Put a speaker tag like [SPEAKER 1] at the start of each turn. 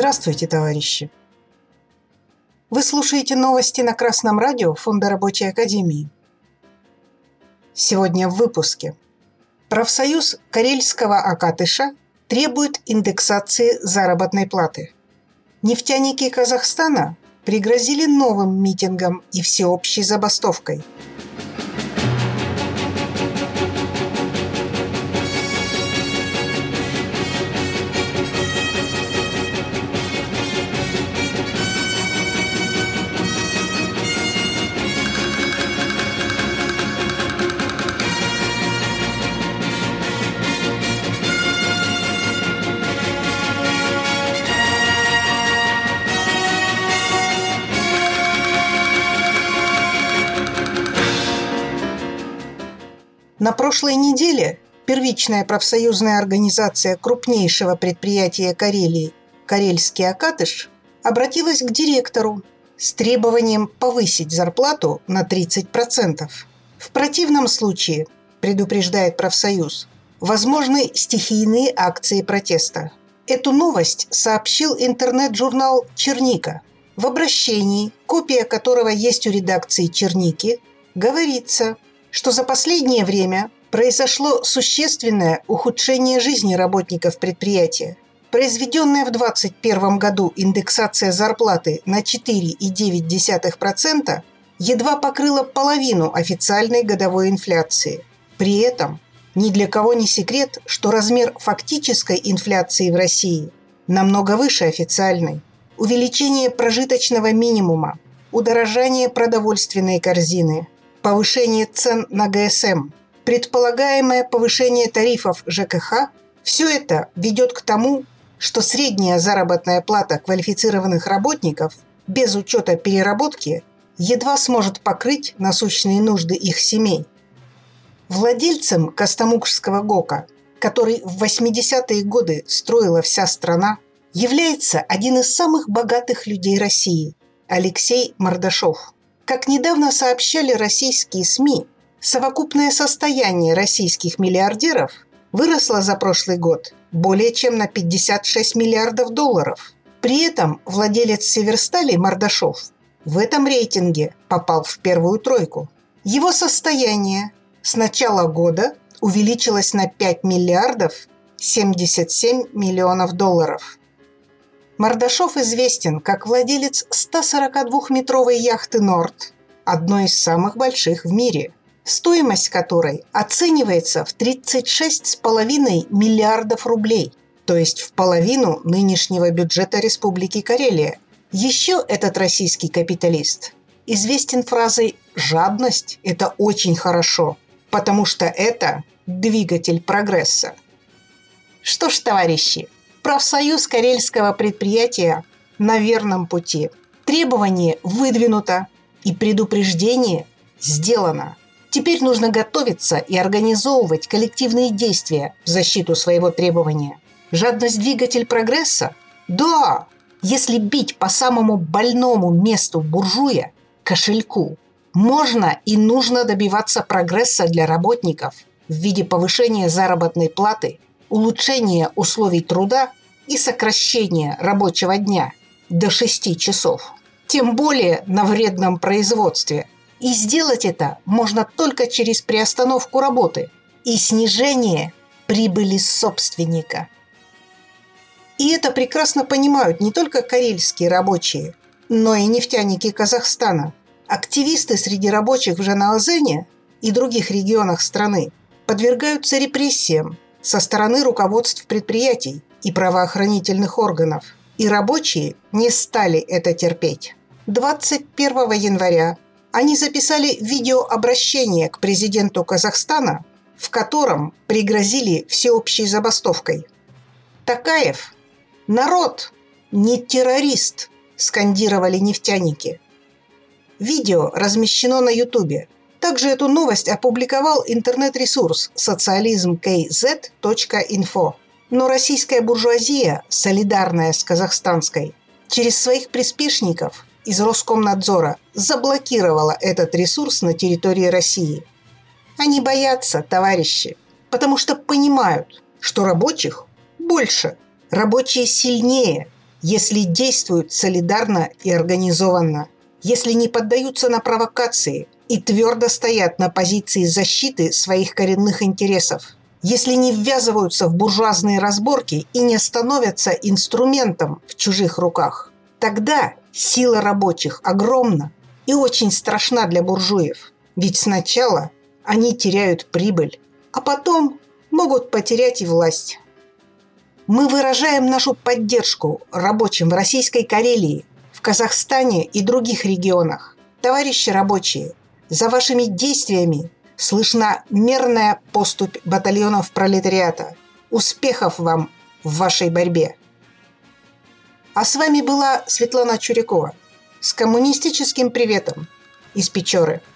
[SPEAKER 1] Здравствуйте, товарищи! Вы слушаете новости на Красном радио Фонда Рабочей Академии. Сегодня в выпуске. Профсоюз Карельского Акатыша требует индексации заработной платы. Нефтяники Казахстана пригрозили новым митингом и всеобщей забастовкой – На прошлой неделе первичная профсоюзная организация крупнейшего предприятия Карелии «Карельский Акатыш» обратилась к директору с требованием повысить зарплату на 30%. В противном случае, предупреждает профсоюз, возможны стихийные акции протеста. Эту новость сообщил интернет-журнал «Черника». В обращении, копия которого есть у редакции «Черники», говорится – что за последнее время произошло существенное ухудшение жизни работников предприятия. Произведенная в 2021 году индексация зарплаты на 4,9% едва покрыла половину официальной годовой инфляции. При этом ни для кого не секрет, что размер фактической инфляции в России намного выше официальной. Увеличение прожиточного минимума, удорожание продовольственной корзины – повышение цен на ГСМ, предполагаемое повышение тарифов ЖКХ – все это ведет к тому, что средняя заработная плата квалифицированных работников без учета переработки едва сможет покрыть насущные нужды их семей. Владельцем Костомукшского ГОКа, который в 80-е годы строила вся страна, является один из самых богатых людей России – Алексей Мордашов – как недавно сообщали российские СМИ, совокупное состояние российских миллиардеров выросло за прошлый год более чем на 56 миллиардов долларов. При этом владелец Северстали Мордашов в этом рейтинге попал в первую тройку. Его состояние с начала года увеличилось на 5 миллиардов 77 миллионов долларов – Мордашов известен как владелец 142-метровой яхты «Норд», одной из самых больших в мире, стоимость которой оценивается в 36,5 миллиардов рублей, то есть в половину нынешнего бюджета Республики Карелия. Еще этот российский капиталист известен фразой «жадность – это очень хорошо», потому что это двигатель прогресса. Что ж, товарищи, Профсоюз карельского предприятия на верном пути. Требование выдвинуто и предупреждение сделано. Теперь нужно готовиться и организовывать коллективные действия в защиту своего требования. Жадность – двигатель прогресса? Да! Если бить по самому больному месту буржуя – кошельку, можно и нужно добиваться прогресса для работников в виде повышения заработной платы – улучшение условий труда и сокращение рабочего дня до 6 часов. Тем более на вредном производстве. И сделать это можно только через приостановку работы и снижение прибыли собственника. И это прекрасно понимают не только карельские рабочие, но и нефтяники Казахстана. Активисты среди рабочих в Жанаозене и других регионах страны подвергаются репрессиям со стороны руководств предприятий и правоохранительных органов. И рабочие не стали это терпеть. 21 января они записали видеообращение к президенту Казахстана, в котором пригрозили всеобщей забастовкой. Такаев «Народ, не террорист!» – скандировали нефтяники. Видео размещено на Ютубе – также эту новость опубликовал интернет-ресурс socialismkz.info. Но российская буржуазия, солидарная с казахстанской, через своих приспешников из Роскомнадзора заблокировала этот ресурс на территории России. Они боятся, товарищи, потому что понимают, что рабочих больше, рабочие сильнее, если действуют солидарно и организованно, если не поддаются на провокации и твердо стоят на позиции защиты своих коренных интересов, если не ввязываются в буржуазные разборки и не становятся инструментом в чужих руках, тогда сила рабочих огромна и очень страшна для буржуев. Ведь сначала они теряют прибыль, а потом могут потерять и власть. Мы выражаем нашу поддержку рабочим в Российской Карелии, в Казахстане и других регионах. Товарищи рабочие, за вашими действиями слышна мерная поступь батальонов пролетариата. Успехов вам в вашей борьбе! А с вами была Светлана Чурякова с коммунистическим приветом из Печоры –